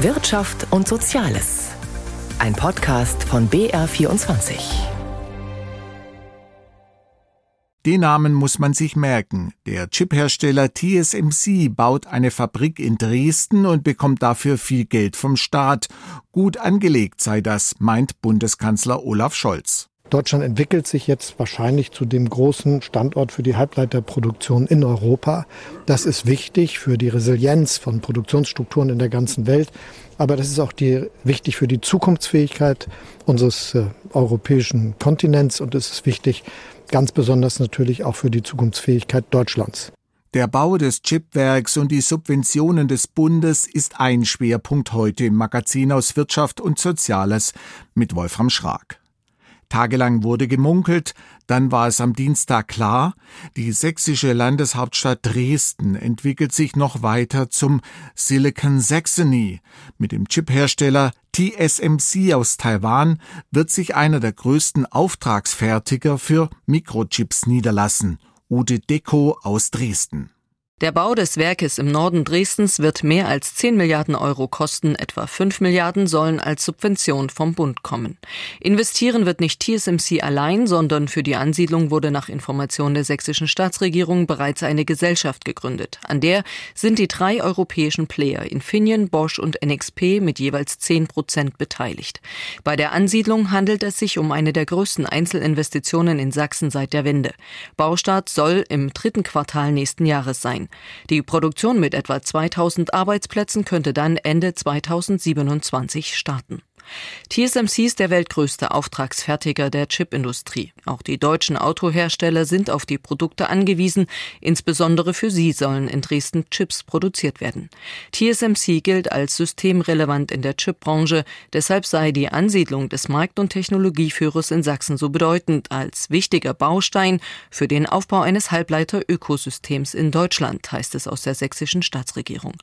Wirtschaft und Soziales. Ein Podcast von BR24. Den Namen muss man sich merken. Der Chiphersteller TSMC baut eine Fabrik in Dresden und bekommt dafür viel Geld vom Staat. Gut angelegt sei das, meint Bundeskanzler Olaf Scholz. Deutschland entwickelt sich jetzt wahrscheinlich zu dem großen Standort für die Halbleiterproduktion in Europa. Das ist wichtig für die Resilienz von Produktionsstrukturen in der ganzen Welt. Aber das ist auch die, wichtig für die Zukunftsfähigkeit unseres äh, europäischen Kontinents und es ist wichtig, ganz besonders natürlich auch für die Zukunftsfähigkeit Deutschlands. Der Bau des Chipwerks und die Subventionen des Bundes ist ein Schwerpunkt heute im Magazin aus Wirtschaft und Soziales mit Wolfram Schrag. Tagelang wurde gemunkelt, dann war es am Dienstag klar, die sächsische Landeshauptstadt Dresden entwickelt sich noch weiter zum Silicon Saxony. Mit dem Chiphersteller TSMC aus Taiwan wird sich einer der größten Auftragsfertiger für Mikrochips niederlassen, Ude Deco aus Dresden. Der Bau des Werkes im Norden Dresdens wird mehr als 10 Milliarden Euro kosten, etwa 5 Milliarden sollen als Subvention vom Bund kommen. Investieren wird nicht TSMC allein, sondern für die Ansiedlung wurde nach Information der sächsischen Staatsregierung bereits eine Gesellschaft gegründet. An der sind die drei europäischen Player Infineon, Bosch und NXP mit jeweils 10 Prozent beteiligt. Bei der Ansiedlung handelt es sich um eine der größten Einzelinvestitionen in Sachsen seit der Wende. Baustart soll im dritten Quartal nächsten Jahres sein. Die Produktion mit etwa 2000 Arbeitsplätzen könnte dann Ende 2027 starten. TSMC ist der weltgrößte Auftragsfertiger der Chipindustrie. Auch die deutschen Autohersteller sind auf die Produkte angewiesen. Insbesondere für sie sollen in Dresden Chips produziert werden. TSMC gilt als systemrelevant in der Chipbranche. Deshalb sei die Ansiedlung des Markt- und Technologieführers in Sachsen so bedeutend als wichtiger Baustein für den Aufbau eines Halbleiter-Ökosystems in Deutschland, heißt es aus der sächsischen Staatsregierung.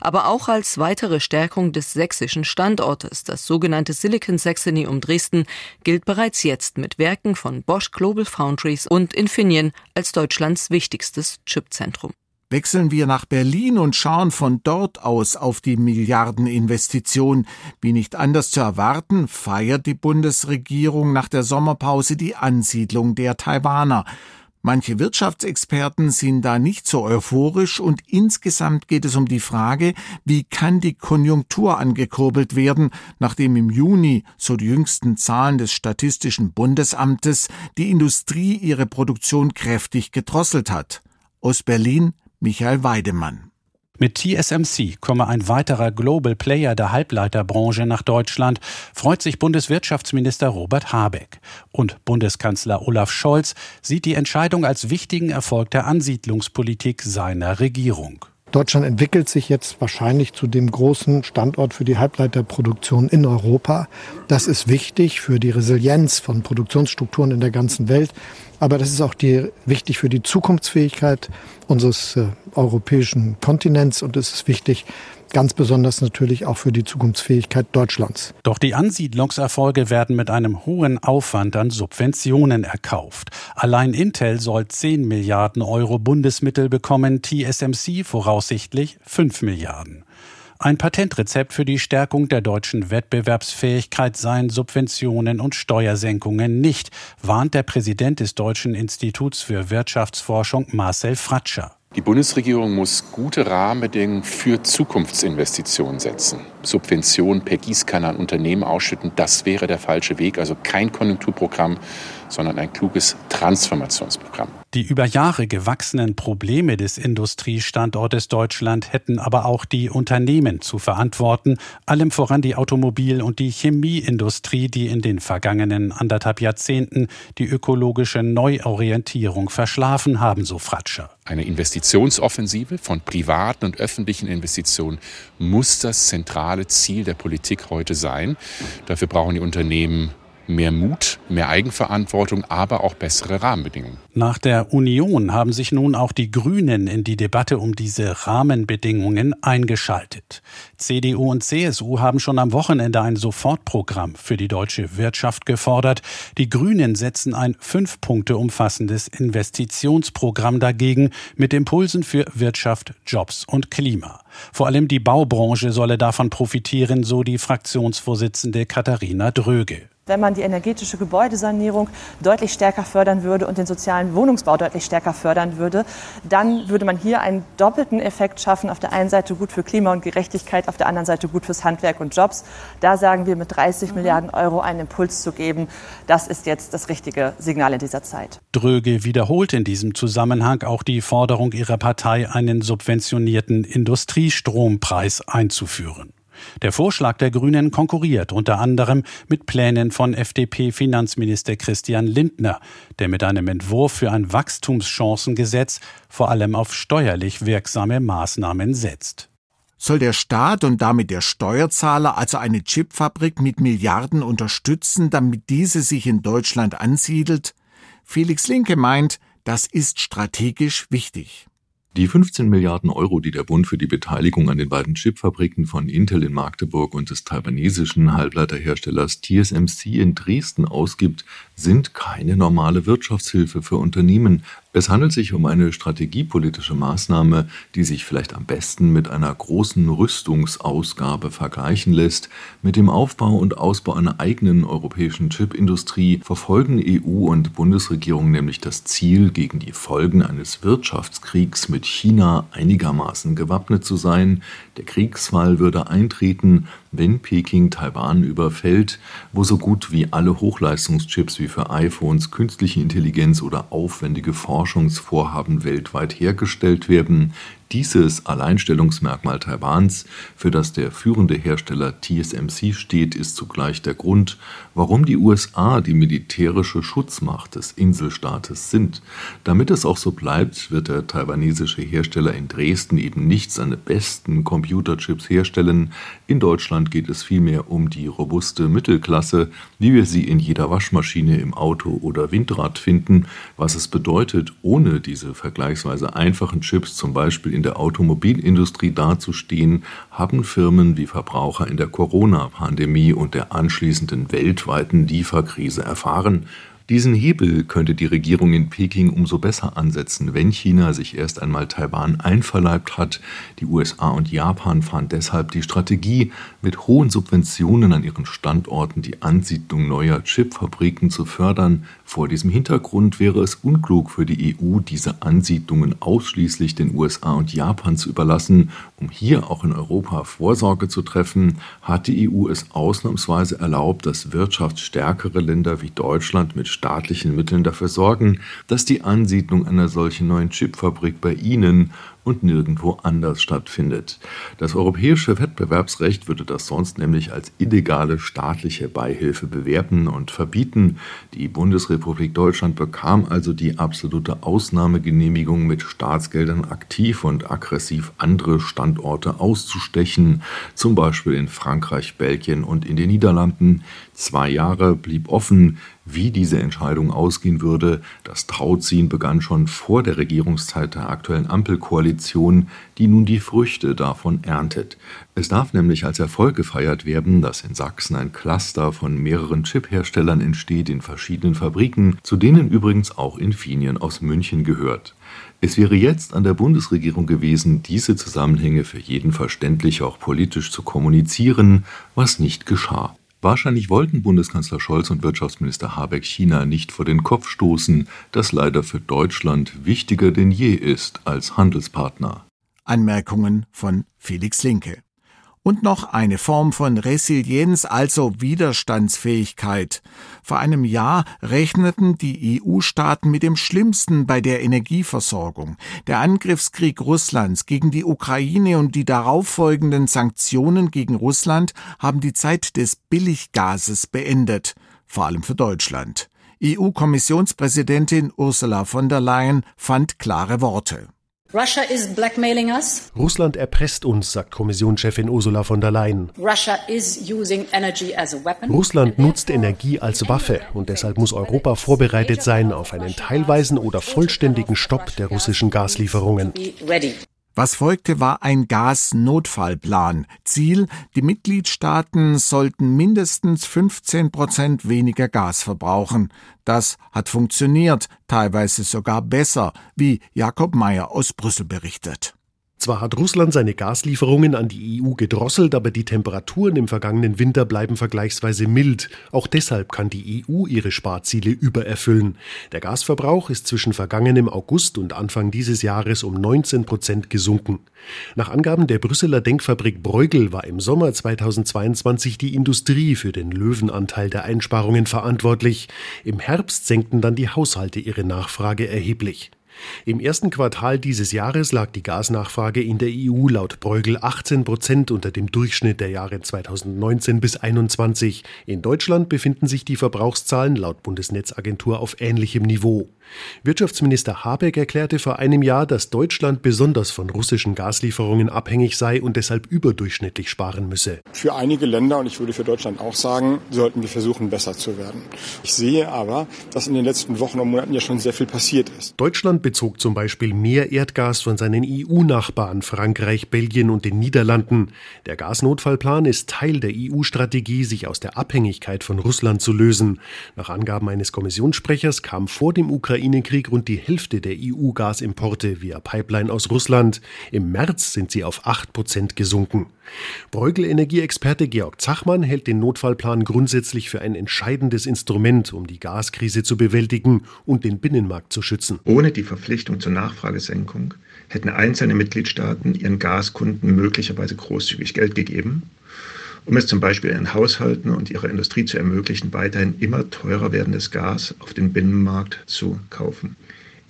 Aber auch als weitere Stärkung des sächsischen Standortes, das sogenannte sogenannte Silicon Saxony um Dresden gilt bereits jetzt mit Werken von Bosch Global Foundries und Infineon als Deutschlands wichtigstes Chipzentrum. Wechseln wir nach Berlin und schauen von dort aus auf die Milliardeninvestition. Wie nicht anders zu erwarten, feiert die Bundesregierung nach der Sommerpause die Ansiedlung der Taiwaner. Manche Wirtschaftsexperten sind da nicht so euphorisch und insgesamt geht es um die Frage, wie kann die Konjunktur angekurbelt werden, nachdem im Juni, so die jüngsten Zahlen des Statistischen Bundesamtes, die Industrie ihre Produktion kräftig gedrosselt hat. Aus Berlin Michael Weidemann. Mit TSMC komme ein weiterer Global Player der Halbleiterbranche nach Deutschland, freut sich Bundeswirtschaftsminister Robert Habeck. Und Bundeskanzler Olaf Scholz sieht die Entscheidung als wichtigen Erfolg der Ansiedlungspolitik seiner Regierung. Deutschland entwickelt sich jetzt wahrscheinlich zu dem großen Standort für die Halbleiterproduktion in Europa. Das ist wichtig für die Resilienz von Produktionsstrukturen in der ganzen Welt. Aber das ist auch die, wichtig für die Zukunftsfähigkeit unseres äh, europäischen Kontinents und es ist wichtig, ganz besonders natürlich auch für die Zukunftsfähigkeit Deutschlands. Doch die Ansiedlungserfolge werden mit einem hohen Aufwand an Subventionen erkauft. Allein Intel soll 10 Milliarden Euro Bundesmittel bekommen, TSMC voraussichtlich 5 Milliarden. Ein Patentrezept für die Stärkung der deutschen Wettbewerbsfähigkeit seien Subventionen und Steuersenkungen nicht, warnt der Präsident des Deutschen Instituts für Wirtschaftsforschung Marcel Fratscher. Die Bundesregierung muss gute Rahmenbedingungen für Zukunftsinvestitionen setzen. Subventionen per Gießkanne an Unternehmen ausschütten, das wäre der falsche Weg. Also kein Konjunkturprogramm, sondern ein kluges Transformationsprogramm. Die über Jahre gewachsenen Probleme des Industriestandortes Deutschland hätten aber auch die Unternehmen zu verantworten, allem voran die Automobil- und die Chemieindustrie, die in den vergangenen anderthalb Jahrzehnten die ökologische Neuorientierung verschlafen haben, so Fratscher. Eine Investitionsoffensive von privaten und öffentlichen Investitionen muss das zentrale Ziel der Politik heute sein. Dafür brauchen die Unternehmen mehr Mut, mehr Eigenverantwortung, aber auch bessere Rahmenbedingungen. Nach der Union haben sich nun auch die Grünen in die Debatte um diese Rahmenbedingungen eingeschaltet. CDU und CSU haben schon am Wochenende ein Sofortprogramm für die deutsche Wirtschaft gefordert. Die Grünen setzen ein fünf Punkte umfassendes Investitionsprogramm dagegen mit Impulsen für Wirtschaft, Jobs und Klima. Vor allem die Baubranche solle davon profitieren, so die Fraktionsvorsitzende Katharina Dröge wenn man die energetische Gebäudesanierung deutlich stärker fördern würde und den sozialen Wohnungsbau deutlich stärker fördern würde, dann würde man hier einen doppelten Effekt schaffen. Auf der einen Seite gut für Klima und Gerechtigkeit, auf der anderen Seite gut fürs Handwerk und Jobs. Da sagen wir, mit 30 mhm. Milliarden Euro einen Impuls zu geben, das ist jetzt das richtige Signal in dieser Zeit. Dröge wiederholt in diesem Zusammenhang auch die Forderung ihrer Partei, einen subventionierten Industriestrompreis einzuführen. Der Vorschlag der Grünen konkurriert unter anderem mit Plänen von FDP-Finanzminister Christian Lindner, der mit einem Entwurf für ein Wachstumschancengesetz vor allem auf steuerlich wirksame Maßnahmen setzt. Soll der Staat und damit der Steuerzahler also eine Chipfabrik mit Milliarden unterstützen, damit diese sich in Deutschland ansiedelt? Felix Linke meint, das ist strategisch wichtig. Die 15 Milliarden Euro, die der Bund für die Beteiligung an den beiden Chipfabriken von Intel in Magdeburg und des taiwanesischen Halbleiterherstellers TSMC in Dresden ausgibt, sind keine normale Wirtschaftshilfe für Unternehmen. Es handelt sich um eine strategiepolitische Maßnahme, die sich vielleicht am besten mit einer großen Rüstungsausgabe vergleichen lässt. Mit dem Aufbau und Ausbau einer eigenen europäischen Chipindustrie verfolgen EU und Bundesregierung nämlich das Ziel, gegen die Folgen eines Wirtschaftskriegs mit China einigermaßen gewappnet zu sein. Der Kriegsfall würde eintreten, wenn Peking Taiwan überfällt, wo so gut wie alle Hochleistungschips wie für iPhones, künstliche Intelligenz oder aufwendige Forschungsvorhaben weltweit hergestellt werden, dieses Alleinstellungsmerkmal Taiwans, für das der führende Hersteller TSMC steht, ist zugleich der Grund, warum die USA die militärische Schutzmacht des Inselstaates sind. Damit es auch so bleibt, wird der taiwanesische Hersteller in Dresden eben nicht seine besten Computerchips herstellen. In Deutschland geht es vielmehr um die robuste Mittelklasse, wie wir sie in jeder Waschmaschine, im Auto oder Windrad finden, was es bedeutet, ohne diese vergleichsweise einfachen Chips zum Beispiel in der Automobilindustrie dazustehen, haben Firmen wie Verbraucher in der Corona-Pandemie und der anschließenden weltweiten Lieferkrise erfahren diesen Hebel könnte die Regierung in Peking umso besser ansetzen, wenn China sich erst einmal Taiwan einverleibt hat. Die USA und Japan fahren deshalb die Strategie, mit hohen Subventionen an ihren Standorten die Ansiedlung neuer Chipfabriken zu fördern. Vor diesem Hintergrund wäre es unklug für die EU, diese Ansiedlungen ausschließlich den USA und Japan zu überlassen. Um hier auch in Europa Vorsorge zu treffen, hat die EU es ausnahmsweise erlaubt, dass wirtschaftsstärkere Länder wie Deutschland mit staatlichen Mitteln dafür sorgen, dass die Ansiedlung einer solchen neuen Chipfabrik bei ihnen und nirgendwo anders stattfindet. Das europäische Wettbewerbsrecht würde das sonst nämlich als illegale staatliche Beihilfe bewerten und verbieten. Die Bundesrepublik Deutschland bekam also die absolute Ausnahmegenehmigung, mit Staatsgeldern aktiv und aggressiv andere Standorte auszustechen, zum Beispiel in Frankreich, Belgien und in den Niederlanden. Zwei Jahre blieb offen, wie diese Entscheidung ausgehen würde. Das Tauziehen begann schon vor der Regierungszeit der aktuellen Ampelkoalition, die nun die Früchte davon erntet. Es darf nämlich als Erfolg gefeiert werden, dass in Sachsen ein Cluster von mehreren Chipherstellern entsteht in verschiedenen Fabriken, zu denen übrigens auch Infineon aus München gehört. Es wäre jetzt an der Bundesregierung gewesen, diese Zusammenhänge für jeden verständlich auch politisch zu kommunizieren, was nicht geschah. Wahrscheinlich wollten Bundeskanzler Scholz und Wirtschaftsminister Habeck China nicht vor den Kopf stoßen, das leider für Deutschland wichtiger denn je ist als Handelspartner. Anmerkungen von Felix Linke und noch eine Form von Resilienz, also Widerstandsfähigkeit. Vor einem Jahr rechneten die EU-Staaten mit dem Schlimmsten bei der Energieversorgung. Der Angriffskrieg Russlands gegen die Ukraine und die darauffolgenden Sanktionen gegen Russland haben die Zeit des Billiggases beendet, vor allem für Deutschland. EU-Kommissionspräsidentin Ursula von der Leyen fand klare Worte. Russland erpresst uns, sagt Kommissionschefin Ursula von der Leyen. Russland nutzt Energie als Waffe und deshalb muss Europa vorbereitet sein auf einen teilweisen oder vollständigen Stopp der russischen Gaslieferungen. Was folgte, war ein Gasnotfallplan. Ziel, die Mitgliedstaaten sollten mindestens 15 Prozent weniger Gas verbrauchen. Das hat funktioniert, teilweise sogar besser, wie Jakob Mayer aus Brüssel berichtet. Zwar hat Russland seine Gaslieferungen an die EU gedrosselt, aber die Temperaturen im vergangenen Winter bleiben vergleichsweise mild. Auch deshalb kann die EU ihre Sparziele übererfüllen. Der Gasverbrauch ist zwischen vergangenem August und Anfang dieses Jahres um 19 Prozent gesunken. Nach Angaben der Brüsseler Denkfabrik Bruegel war im Sommer 2022 die Industrie für den Löwenanteil der Einsparungen verantwortlich. Im Herbst senkten dann die Haushalte ihre Nachfrage erheblich. Im ersten Quartal dieses Jahres lag die Gasnachfrage in der EU laut Bruegel 18 Prozent unter dem Durchschnitt der Jahre 2019 bis 2021. In Deutschland befinden sich die Verbrauchszahlen laut Bundesnetzagentur auf ähnlichem Niveau. Wirtschaftsminister Habeck erklärte vor einem Jahr, dass Deutschland besonders von russischen Gaslieferungen abhängig sei und deshalb überdurchschnittlich sparen müsse. Für einige Länder, und ich würde für Deutschland auch sagen, sollten wir versuchen, besser zu werden. Ich sehe aber, dass in den letzten Wochen und Monaten ja schon sehr viel passiert ist. Deutschland bezog zum Beispiel mehr Erdgas von seinen EU-Nachbarn Frankreich, Belgien und den Niederlanden. Der Gasnotfallplan ist Teil der EU-Strategie, sich aus der Abhängigkeit von Russland zu lösen. Nach Angaben eines Kommissionssprechers kam vor dem Ukraine Ukraine-Krieg rund die Hälfte der EU-Gasimporte via Pipeline aus Russland. Im März sind sie auf 8 Prozent gesunken. Bruegel-Energieexperte Georg Zachmann hält den Notfallplan grundsätzlich für ein entscheidendes Instrument, um die Gaskrise zu bewältigen und den Binnenmarkt zu schützen. Ohne die Verpflichtung zur Nachfragesenkung hätten einzelne Mitgliedstaaten ihren Gaskunden möglicherweise großzügig Geld gegeben um es zum Beispiel ihren Haushalten und ihrer Industrie zu ermöglichen, weiterhin immer teurer werdendes Gas auf dem Binnenmarkt zu kaufen.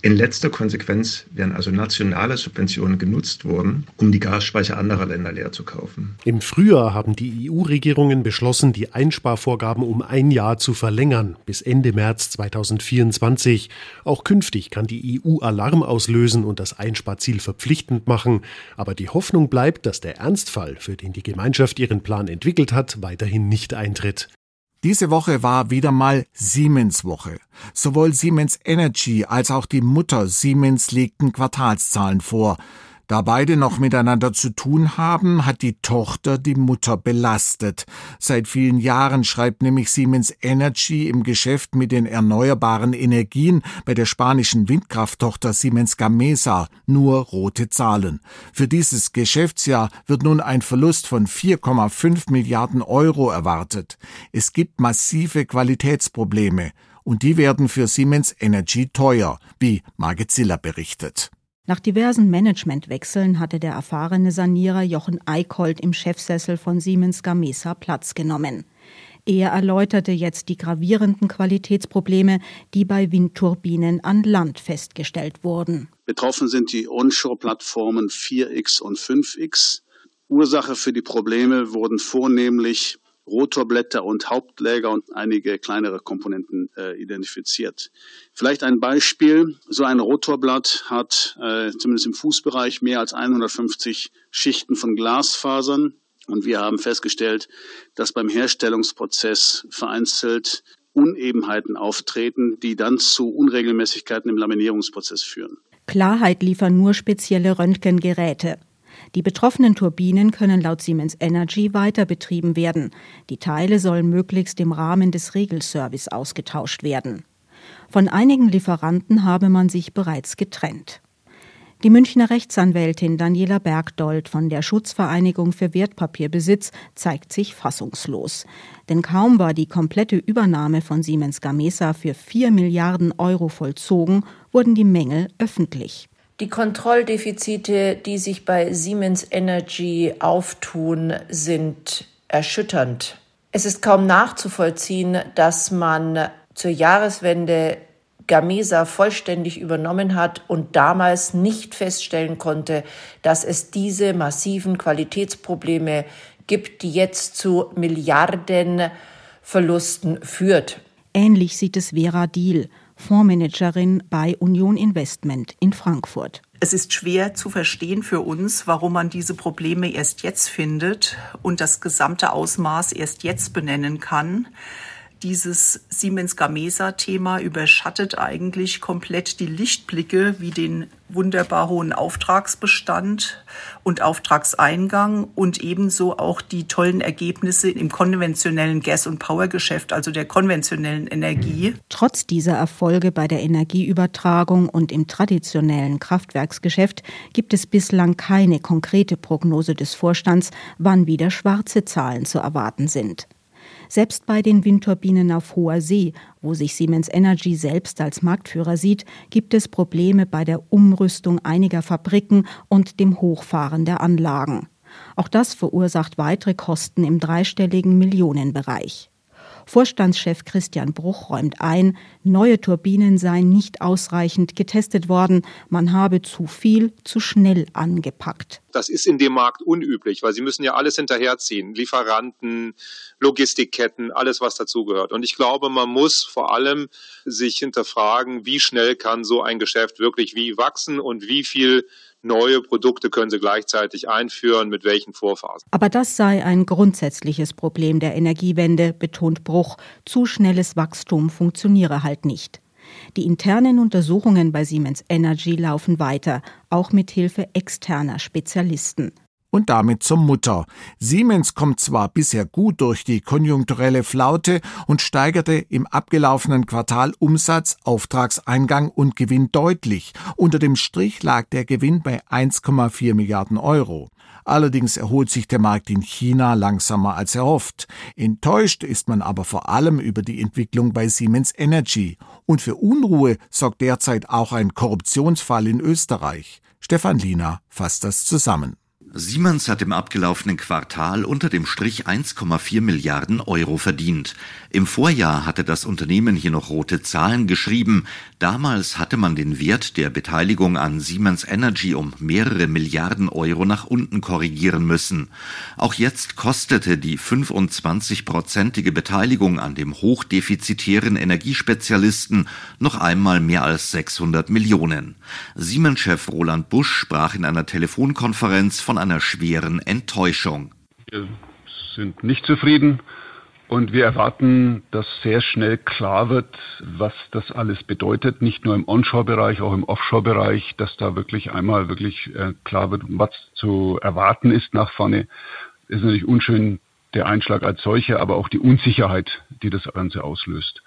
In letzter Konsequenz wären also nationale Subventionen genutzt worden, um die Gasspeicher anderer Länder leer zu kaufen. Im Frühjahr haben die EU-Regierungen beschlossen, die Einsparvorgaben um ein Jahr zu verlängern, bis Ende März 2024. Auch künftig kann die EU Alarm auslösen und das Einsparziel verpflichtend machen. Aber die Hoffnung bleibt, dass der Ernstfall, für den die Gemeinschaft ihren Plan entwickelt hat, weiterhin nicht eintritt. Diese Woche war wieder mal Siemens Woche. Sowohl Siemens Energy als auch die Mutter Siemens legten Quartalszahlen vor. Da beide noch miteinander zu tun haben, hat die Tochter die Mutter belastet. Seit vielen Jahren schreibt nämlich Siemens Energy im Geschäft mit den erneuerbaren Energien bei der spanischen Windkrafttochter Siemens Gamesa nur rote Zahlen. Für dieses Geschäftsjahr wird nun ein Verlust von 4,5 Milliarden Euro erwartet. Es gibt massive Qualitätsprobleme und die werden für Siemens Energy teuer, wie Margit Ziller berichtet. Nach diversen Managementwechseln hatte der erfahrene Sanierer Jochen Eickholt im Chefsessel von Siemens Gamesa Platz genommen. Er erläuterte jetzt die gravierenden Qualitätsprobleme, die bei Windturbinen an Land festgestellt wurden. Betroffen sind die Onshore-Plattformen 4X und 5X. Ursache für die Probleme wurden vornehmlich Rotorblätter und Hauptläger und einige kleinere Komponenten äh, identifiziert. Vielleicht ein Beispiel. So ein Rotorblatt hat äh, zumindest im Fußbereich mehr als 150 Schichten von Glasfasern. Und wir haben festgestellt, dass beim Herstellungsprozess vereinzelt Unebenheiten auftreten, die dann zu Unregelmäßigkeiten im Laminierungsprozess führen. Klarheit liefern nur spezielle Röntgengeräte. Die betroffenen Turbinen können laut Siemens Energy weiter betrieben werden. Die Teile sollen möglichst im Rahmen des Regelservice ausgetauscht werden. Von einigen Lieferanten habe man sich bereits getrennt. Die Münchner Rechtsanwältin Daniela Bergdold von der Schutzvereinigung für Wertpapierbesitz zeigt sich fassungslos. Denn kaum war die komplette Übernahme von Siemens Gamesa für 4 Milliarden Euro vollzogen, wurden die Mängel öffentlich. Die Kontrolldefizite, die sich bei Siemens Energy auftun, sind erschütternd. Es ist kaum nachzuvollziehen, dass man zur Jahreswende Gamesa vollständig übernommen hat und damals nicht feststellen konnte, dass es diese massiven Qualitätsprobleme gibt, die jetzt zu Milliardenverlusten führt. Ähnlich sieht es Vera Diel. Fondsmanagerin bei Union Investment in Frankfurt. Es ist schwer zu verstehen für uns, warum man diese Probleme erst jetzt findet und das gesamte Ausmaß erst jetzt benennen kann. Dieses Siemens Gamesa-Thema überschattet eigentlich komplett die Lichtblicke wie den wunderbar hohen Auftragsbestand und Auftragseingang und ebenso auch die tollen Ergebnisse im konventionellen Gas- und Powergeschäft, also der konventionellen Energie. Trotz dieser Erfolge bei der Energieübertragung und im traditionellen Kraftwerksgeschäft gibt es bislang keine konkrete Prognose des Vorstands, wann wieder schwarze Zahlen zu erwarten sind. Selbst bei den Windturbinen auf hoher See, wo sich Siemens Energy selbst als Marktführer sieht, gibt es Probleme bei der Umrüstung einiger Fabriken und dem Hochfahren der Anlagen. Auch das verursacht weitere Kosten im dreistelligen Millionenbereich. Vorstandschef Christian Bruch räumt ein, neue Turbinen seien nicht ausreichend getestet worden, man habe zu viel zu schnell angepackt. Das ist in dem Markt unüblich, weil sie müssen ja alles hinterherziehen, Lieferanten, Logistikketten, alles was dazugehört. Und ich glaube, man muss vor allem sich hinterfragen, wie schnell kann so ein Geschäft wirklich wie wachsen und wie viel neue Produkte können sie gleichzeitig einführen, mit welchen Vorphasen. Aber das sei ein grundsätzliches Problem der Energiewende, betont Bruch. Zu schnelles Wachstum funktioniere halt nicht. Die internen Untersuchungen bei Siemens Energy laufen weiter, auch mit Hilfe externer Spezialisten und damit zur Mutter. Siemens kommt zwar bisher gut durch die konjunkturelle Flaute und steigerte im abgelaufenen Quartal Umsatz, Auftragseingang und Gewinn deutlich. Unter dem Strich lag der Gewinn bei 1,4 Milliarden Euro. Allerdings erholt sich der Markt in China langsamer als erhofft. Enttäuscht ist man aber vor allem über die Entwicklung bei Siemens Energy. Und für Unruhe sorgt derzeit auch ein Korruptionsfall in Österreich. Stefan Liener fasst das zusammen. Siemens hat im abgelaufenen Quartal unter dem Strich 1,4 Milliarden Euro verdient. Im Vorjahr hatte das Unternehmen hier noch rote Zahlen geschrieben. Damals hatte man den Wert der Beteiligung an Siemens Energy um mehrere Milliarden Euro nach unten korrigieren müssen. Auch jetzt kostete die 25-prozentige Beteiligung an dem hochdefizitären Energiespezialisten noch einmal mehr als 600 Millionen. Siemens-Chef Roland Busch sprach in einer Telefonkonferenz von einer schweren Enttäuschung. Wir sind nicht zufrieden und wir erwarten, dass sehr schnell klar wird, was das alles bedeutet, nicht nur im Onshore-Bereich, auch im Offshore-Bereich, dass da wirklich einmal wirklich äh, klar wird, was zu erwarten ist nach vorne. Ist natürlich unschön der Einschlag als solcher, aber auch die Unsicherheit, die das Ganze auslöst.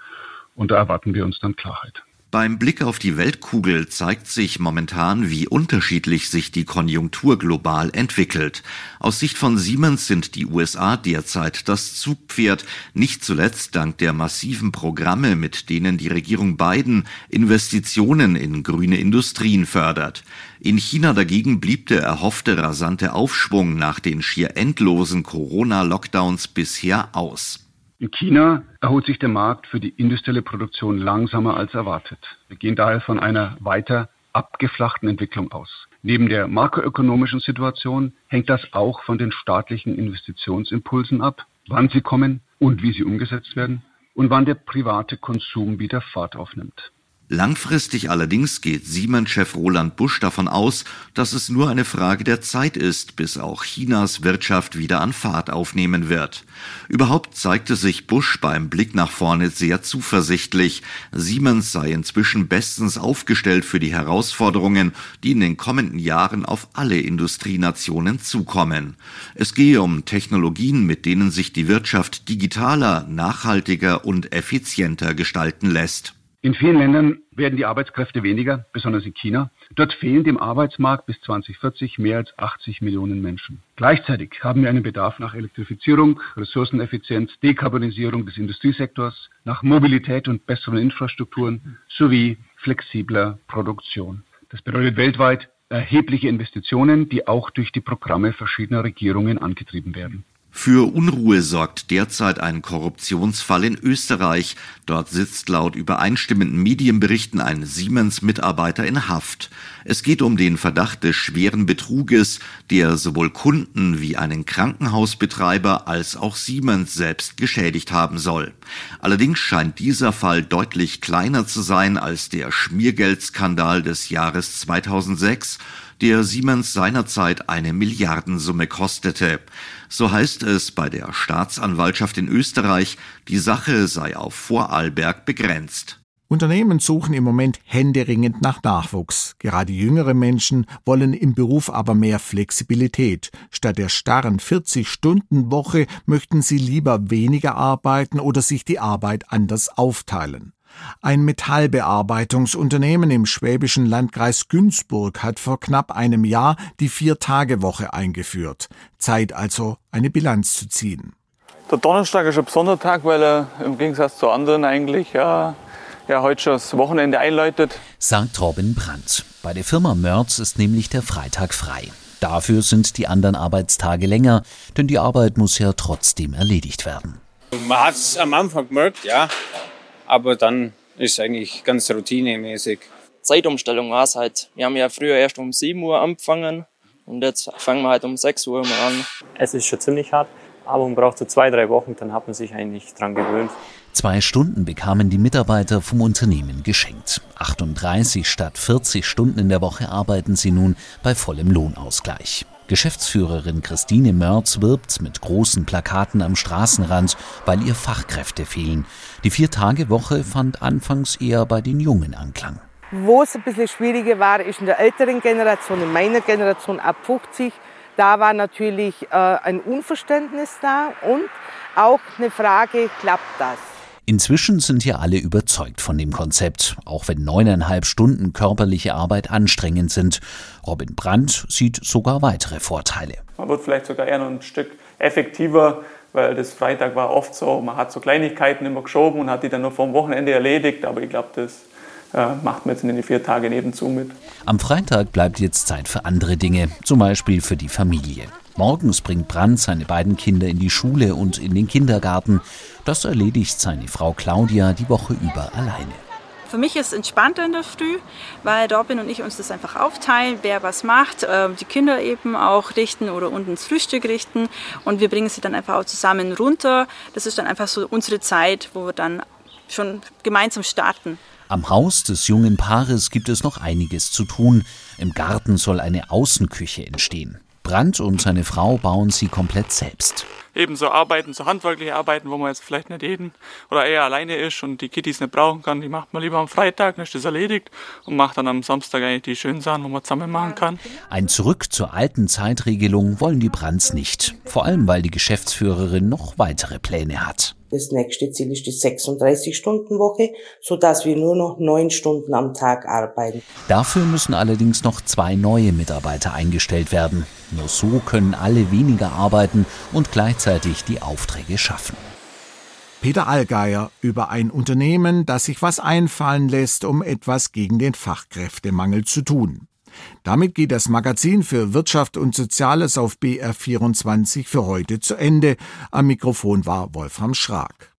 Und da erwarten wir uns dann Klarheit. Beim Blick auf die Weltkugel zeigt sich momentan, wie unterschiedlich sich die Konjunktur global entwickelt. Aus Sicht von Siemens sind die USA derzeit das Zugpferd, nicht zuletzt dank der massiven Programme, mit denen die Regierung Biden Investitionen in grüne Industrien fördert. In China dagegen blieb der erhoffte rasante Aufschwung nach den schier endlosen Corona-Lockdowns bisher aus. In China erholt sich der Markt für die industrielle Produktion langsamer als erwartet. Wir gehen daher von einer weiter abgeflachten Entwicklung aus. Neben der makroökonomischen Situation hängt das auch von den staatlichen Investitionsimpulsen ab, wann sie kommen und wie sie umgesetzt werden und wann der private Konsum wieder Fahrt aufnimmt. Langfristig allerdings geht Siemens-Chef Roland Busch davon aus, dass es nur eine Frage der Zeit ist, bis auch Chinas Wirtschaft wieder an Fahrt aufnehmen wird. Überhaupt zeigte sich Busch beim Blick nach vorne sehr zuversichtlich. Siemens sei inzwischen bestens aufgestellt für die Herausforderungen, die in den kommenden Jahren auf alle Industrienationen zukommen. Es gehe um Technologien, mit denen sich die Wirtschaft digitaler, nachhaltiger und effizienter gestalten lässt. In vielen Ländern werden die Arbeitskräfte weniger, besonders in China. Dort fehlen dem Arbeitsmarkt bis 2040 mehr als 80 Millionen Menschen. Gleichzeitig haben wir einen Bedarf nach Elektrifizierung, Ressourceneffizienz, Dekarbonisierung des Industriesektors, nach Mobilität und besseren Infrastrukturen sowie flexibler Produktion. Das bedeutet weltweit erhebliche Investitionen, die auch durch die Programme verschiedener Regierungen angetrieben werden. Für Unruhe sorgt derzeit ein Korruptionsfall in Österreich. Dort sitzt laut übereinstimmenden Medienberichten ein Siemens-Mitarbeiter in Haft. Es geht um den Verdacht des schweren Betruges, der sowohl Kunden wie einen Krankenhausbetreiber als auch Siemens selbst geschädigt haben soll. Allerdings scheint dieser Fall deutlich kleiner zu sein als der Schmiergeldskandal des Jahres 2006 der Siemens seinerzeit eine Milliardensumme kostete. So heißt es bei der Staatsanwaltschaft in Österreich, die Sache sei auf Vorarlberg begrenzt. Unternehmen suchen im Moment händeringend nach Nachwuchs. Gerade jüngere Menschen wollen im Beruf aber mehr Flexibilität. Statt der starren 40-Stunden-Woche möchten sie lieber weniger arbeiten oder sich die Arbeit anders aufteilen. Ein Metallbearbeitungsunternehmen im schwäbischen Landkreis Günzburg hat vor knapp einem Jahr die Vier-Tage-Woche eingeführt. Zeit also, eine Bilanz zu ziehen. Der Donnerstag ist ein besonderer Tag, weil er im Gegensatz zu anderen eigentlich ja, ja heute schon das Wochenende einläutet. Sagt Robin Brandt. Bei der Firma Mörz ist nämlich der Freitag frei. Dafür sind die anderen Arbeitstage länger, denn die Arbeit muss ja trotzdem erledigt werden. Man hat es am Anfang gemerkt, ja, aber dann ist es eigentlich ganz routinemäßig. Zeitumstellung war es halt. Wir haben ja früher erst um 7 Uhr angefangen und jetzt fangen wir halt um 6 Uhr immer an. Es ist schon ziemlich hart, aber man braucht so zwei, drei Wochen, dann hat man sich eigentlich dran gewöhnt. Zwei Stunden bekamen die Mitarbeiter vom Unternehmen geschenkt. 38 statt 40 Stunden in der Woche arbeiten sie nun bei vollem Lohnausgleich. Geschäftsführerin Christine Mörz wirbt mit großen Plakaten am Straßenrand, weil ihr Fachkräfte fehlen. Die Vier-Tage-Woche fand anfangs eher bei den Jungen Anklang. Wo es ein bisschen schwieriger war, ist in der älteren Generation, in meiner Generation ab 50. Da war natürlich äh, ein Unverständnis da und auch eine Frage, klappt das? Inzwischen sind hier alle überzeugt von dem Konzept, auch wenn neuneinhalb Stunden körperliche Arbeit anstrengend sind. Robin Brandt sieht sogar weitere Vorteile. Man wird vielleicht sogar eher noch ein Stück effektiver, weil das Freitag war oft so, man hat so Kleinigkeiten immer geschoben und hat die dann nur vom Wochenende erledigt, aber ich glaube, das äh, macht man jetzt in die vier Tage nebenzu mit. Am Freitag bleibt jetzt Zeit für andere Dinge, zum Beispiel für die Familie. Morgens bringt Brandt seine beiden Kinder in die Schule und in den Kindergarten. Das erledigt seine Frau Claudia die Woche über alleine. Für mich ist es entspannter in der Früh, weil Robin und ich uns das einfach aufteilen, wer was macht, ähm, die Kinder eben auch richten oder unten ins Frühstück richten und wir bringen sie dann einfach auch zusammen runter. Das ist dann einfach so unsere Zeit, wo wir dann schon gemeinsam starten. Am Haus des jungen Paares gibt es noch einiges zu tun. Im Garten soll eine Außenküche entstehen. Brandt und seine Frau bauen sie komplett selbst. Ebenso Arbeiten, so handwerkliche Arbeiten, wo man jetzt vielleicht nicht jeden oder eher alleine ist und die Kittys nicht brauchen kann, die macht man lieber am Freitag, dann ist das erledigt und macht dann am Samstag eigentlich die schönen Sachen, wo man zusammen machen kann. Ein Zurück zur alten Zeitregelung wollen die Brandts nicht. Vor allem, weil die Geschäftsführerin noch weitere Pläne hat. Das nächste Ziel ist die 36-Stunden-Woche, sodass wir nur noch neun Stunden am Tag arbeiten. Dafür müssen allerdings noch zwei neue Mitarbeiter eingestellt werden. Nur so können alle weniger arbeiten und gleichzeitig die Aufträge schaffen. Peter Allgeier über ein Unternehmen, das sich was einfallen lässt, um etwas gegen den Fachkräftemangel zu tun. Damit geht das Magazin für Wirtschaft und Soziales auf BR24 für heute zu Ende. Am Mikrofon war Wolfram Schrag.